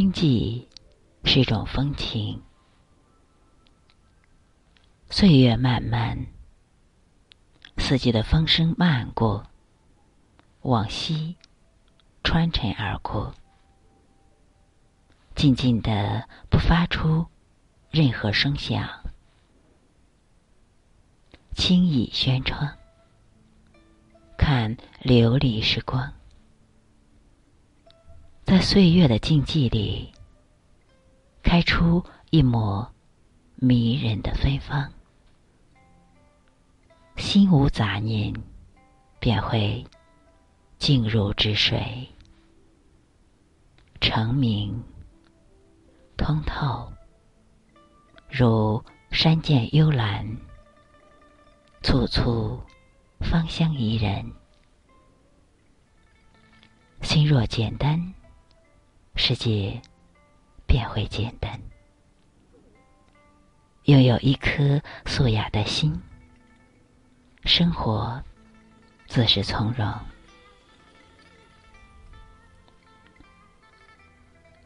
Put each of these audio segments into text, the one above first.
经济是一种风情，岁月漫漫，四季的风声漫过，往昔穿尘而过，静静的不发出任何声响，轻倚轩窗，看流离时光。在岁月的静寂里，开出一抹迷人的芬芳。心无杂念，便会静如止水，澄明通透，如山涧幽兰，簇簇芳香宜人。心若简单。世界便会简单。拥有一颗素雅的心，生活自是从容。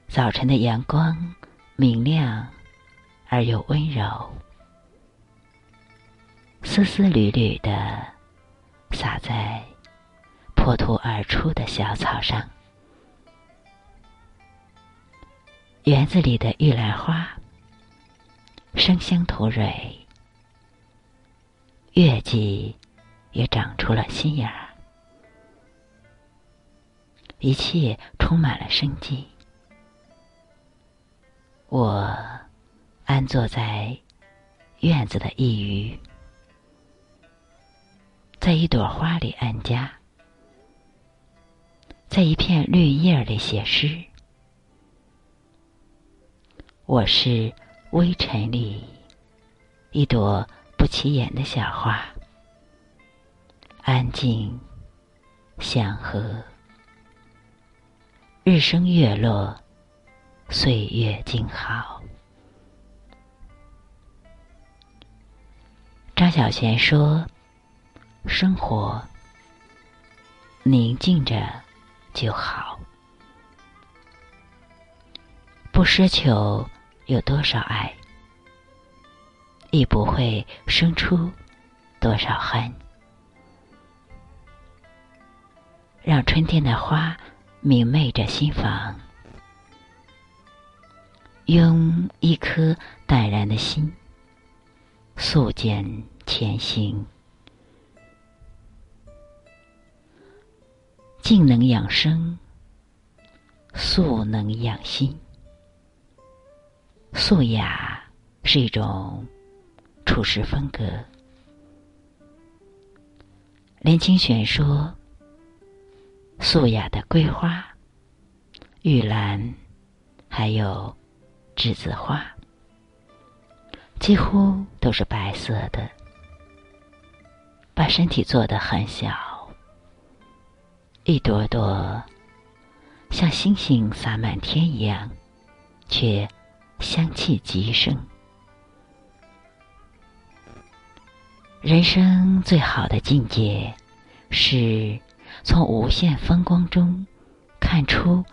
早晨的阳光明亮而又温柔，丝丝缕缕的洒在破土而出的小草上。园子里的玉兰花，生香吐蕊，月季也长出了新芽，一切充满了生机。我安坐在院子的一隅，在一朵花里安家，在一片绿叶里写诗。我是微尘里一朵不起眼的小花，安静祥和，日升月落，岁月静好。张小娴说：“生活宁静着就好，不奢求。”有多少爱，亦不会生出多少恨。让春天的花明媚着心房，用一颗淡然的心，素简前行，静能养生，素能养心。素雅是一种处事风格。林清玄说：“素雅的桂花、玉兰，还有栀子花，几乎都是白色的，把身体做得很小，一朵朵像星星洒满天一样，却。”香气极盛，人生最好的境界，是从无限风光中看出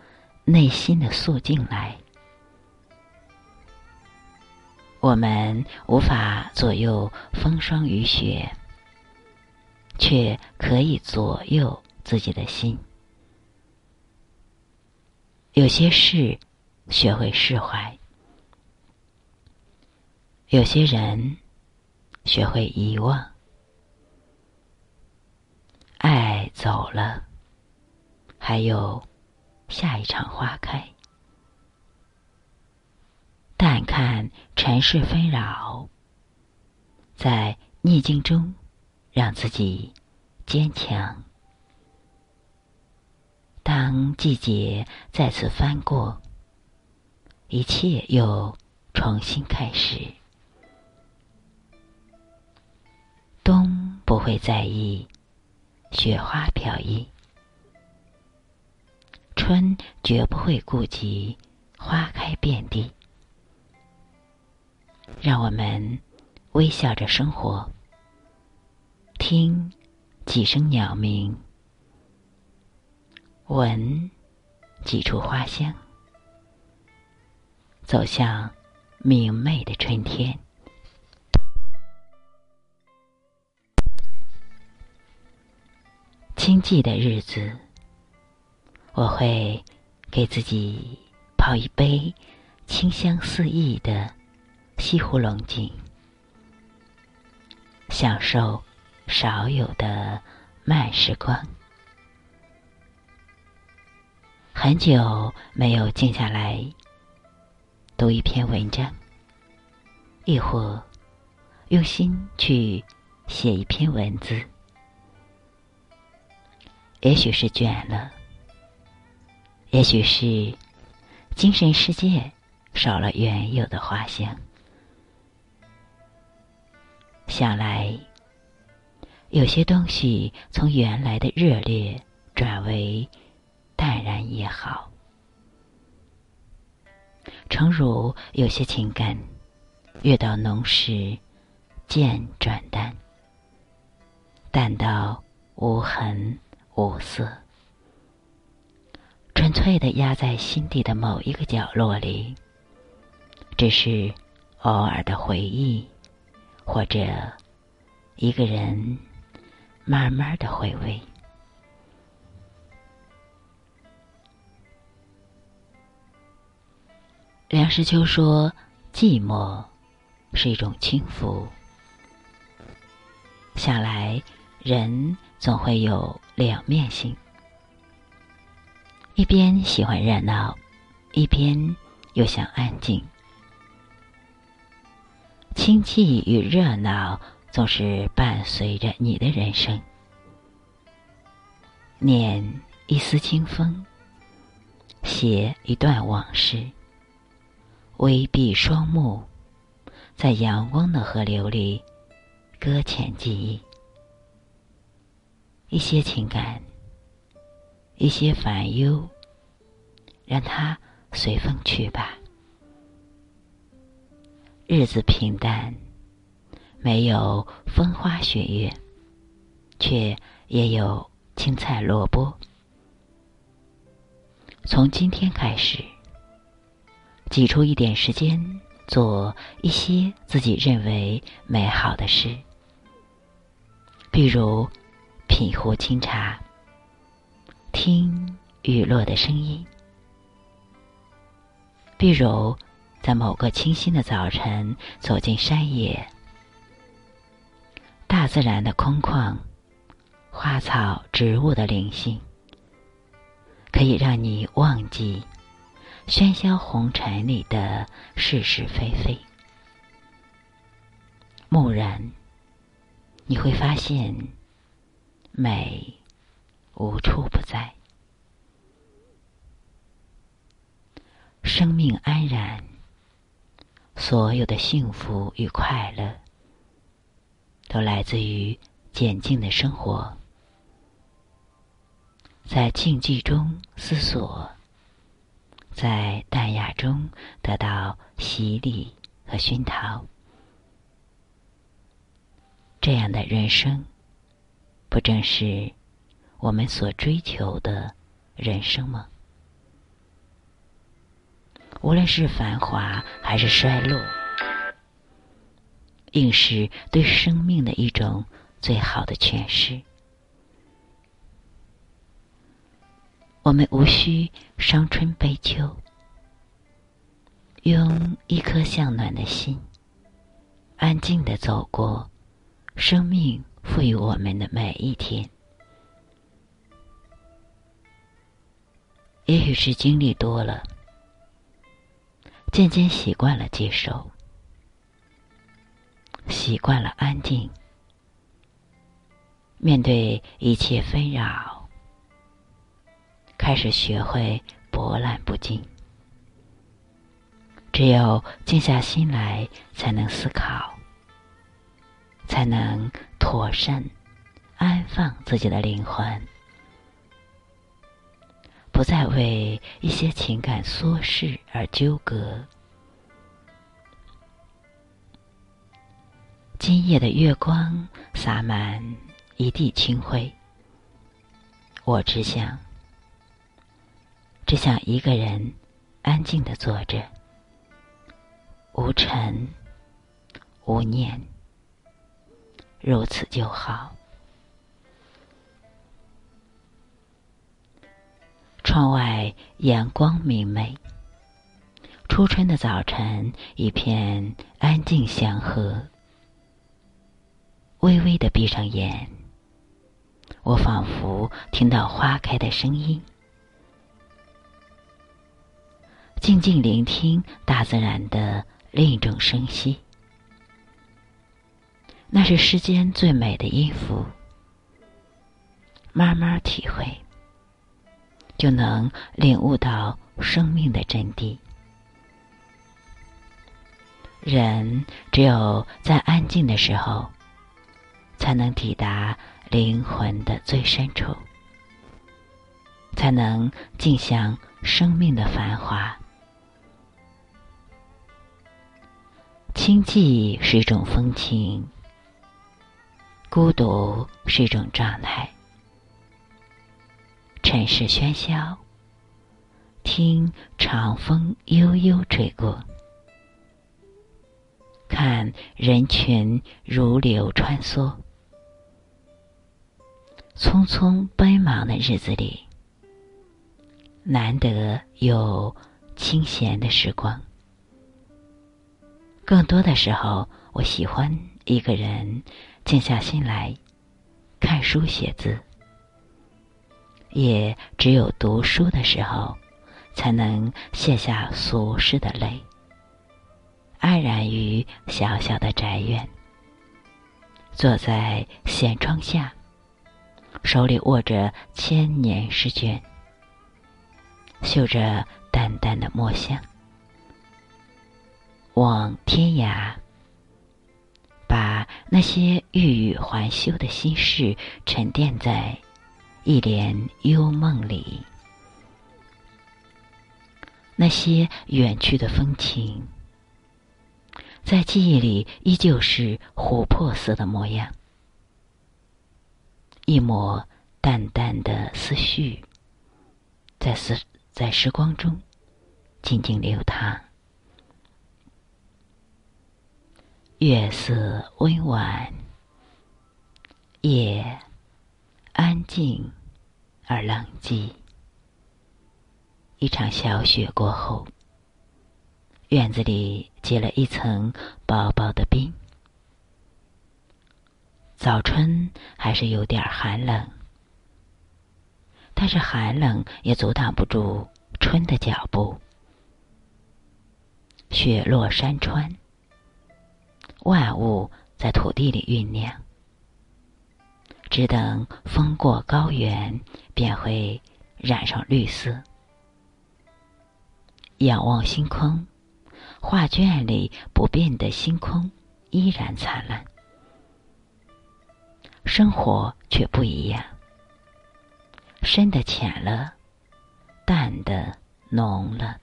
内心的素净来。我们无法左右风霜雨雪，却可以左右自己的心。有些事，学会释怀。有些人学会遗忘，爱走了，还有下一场花开。淡看尘世纷扰，在逆境中让自己坚强。当季节再次翻过，一切又重新开始。冬不会在意雪花飘逸，春绝不会顾及花开遍地。让我们微笑着生活，听几声鸟鸣，闻几处花香，走向明媚的春天。清寂的日子，我会给自己泡一杯清香四溢的西湖龙井，享受少有的慢时光。很久没有静下来读一篇文章，亦或用心去写一篇文字。也许是倦了，也许是精神世界少了原有的花香。想来，有些东西从原来的热烈转为淡然也好。诚如有些情感，越到浓时渐转淡，淡到无痕。无色，纯粹的压在心底的某一个角落里，只是偶尔的回忆，或者一个人慢慢的回味。梁实秋说：“寂寞是一种轻浮。”想来，人总会有。两面性，一边喜欢热闹，一边又想安静。清气与热闹总是伴随着你的人生。念一丝清风，写一段往事。微闭双目，在阳光的河流里搁浅记忆。一些情感，一些烦忧，让它随风去吧。日子平淡，没有风花雪月，却也有青菜萝卜。从今天开始，挤出一点时间，做一些自己认为美好的事，比如。品壶清茶，听雨落的声音。比如，在某个清新的早晨，走进山野，大自然的空旷，花草植物的灵性，可以让你忘记喧嚣红尘里的是是非非。蓦然，你会发现。美无处不在，生命安然，所有的幸福与快乐，都来自于简静的生活，在静寂中思索，在淡雅中得到洗礼和熏陶，这样的人生。不正是我们所追求的人生吗？无论是繁华还是衰落，应是对生命的一种最好的诠释。我们无需伤春悲秋，用一颗向暖的心，安静的走过生命。赋予我们的每一天，也许是经历多了，渐渐习惯了接受，习惯了安静，面对一切纷扰，开始学会波澜不惊。只有静下心来，才能思考，才能。妥善安放自己的灵魂，不再为一些情感琐事而纠葛。今夜的月光洒满一地清辉，我只想，只想一个人安静的坐着，无尘、无念，如此就好。窗外阳光明媚，初春的早晨，一片安静祥和。微微的闭上眼，我仿佛听到花开的声音。静静聆听大自然的另一种声息，那是世间最美的音符。慢慢体会，就能领悟到生命的真谛。人只有在安静的时候，才能抵达灵魂的最深处，才能尽享生命的繁华。清寂是一种风情，孤独是一种状态。尘世喧嚣，听长风悠悠吹过，看人群如流穿梭，匆匆奔忙的日子里，难得有清闲的时光。更多的时候，我喜欢一个人静下心来看书写字。也只有读书的时候，才能卸下俗世的累，安然于小小的宅院，坐在闲窗下，手里握着千年诗卷，嗅着淡淡的墨香。望天涯，把那些欲语还休的心事沉淀在一帘幽梦里。那些远去的风情，在记忆里依旧是琥珀色的模样。一抹淡淡的思绪，在时在时光中静静流淌。月色温婉，夜安静而冷寂。一场小雪过后，院子里结了一层薄薄的冰。早春还是有点寒冷，但是寒冷也阻挡不住春的脚步。雪落山川。万物在土地里酝酿，只等风过高原，便会染上绿色。仰望星空，画卷里不变的星空依然灿烂。生活却不一样，深的浅了，淡的浓了。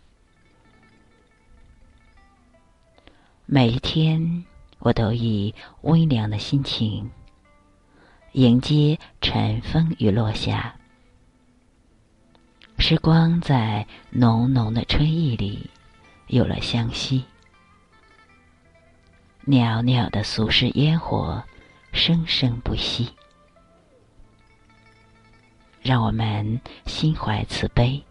每一天。我都以温凉的心情迎接晨风与落霞，时光在浓浓的春意里有了香息，袅袅的俗世烟火生生不息，让我们心怀慈悲，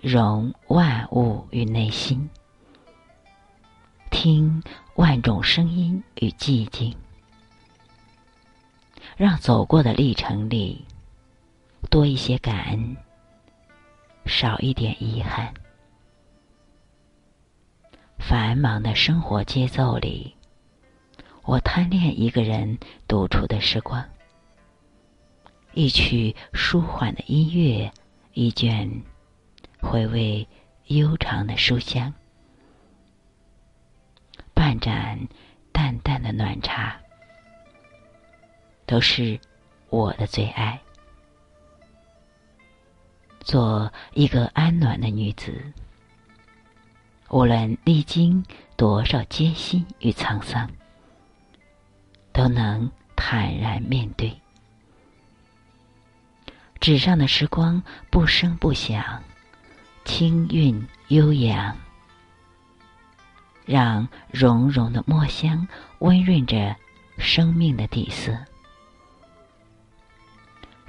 容万物于内心。听万种声音与寂静，让走过的历程里多一些感恩，少一点遗憾。繁忙的生活节奏里，我贪恋一个人独处的时光。一曲舒缓的音乐，一卷回味悠长的书香。盏淡淡的暖茶，都是我的最爱。做一个安暖的女子，无论历经多少艰辛与沧桑，都能坦然面对。纸上的时光不声不响，清韵悠扬。让融融的墨香温润着生命的底色。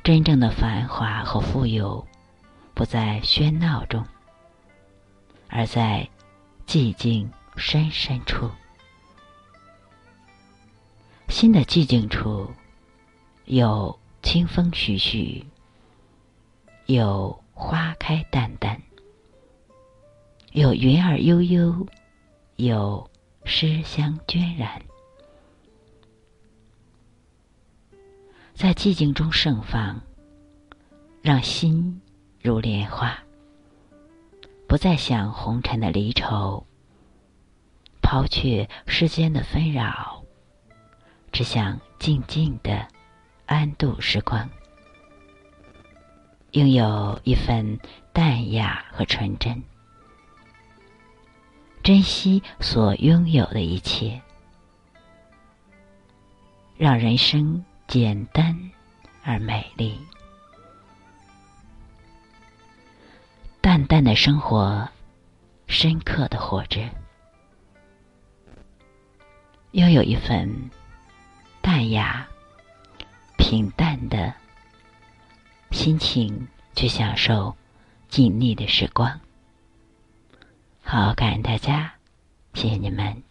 真正的繁华和富有，不在喧闹中，而在寂静深深处。新的寂静处，有清风徐徐，有花开淡淡，有云儿悠悠，有诗香渲染。在寂静中盛放，让心如莲花，不再想红尘的离愁，抛却世间的纷扰，只想静静的安度时光，拥有一份淡雅和纯真，珍惜所拥有的一切，让人生。简单而美丽，淡淡的生活，深刻的活着，拥有一份淡雅、平淡的心情，去享受静谧的时光。好，感恩大家，谢谢你们。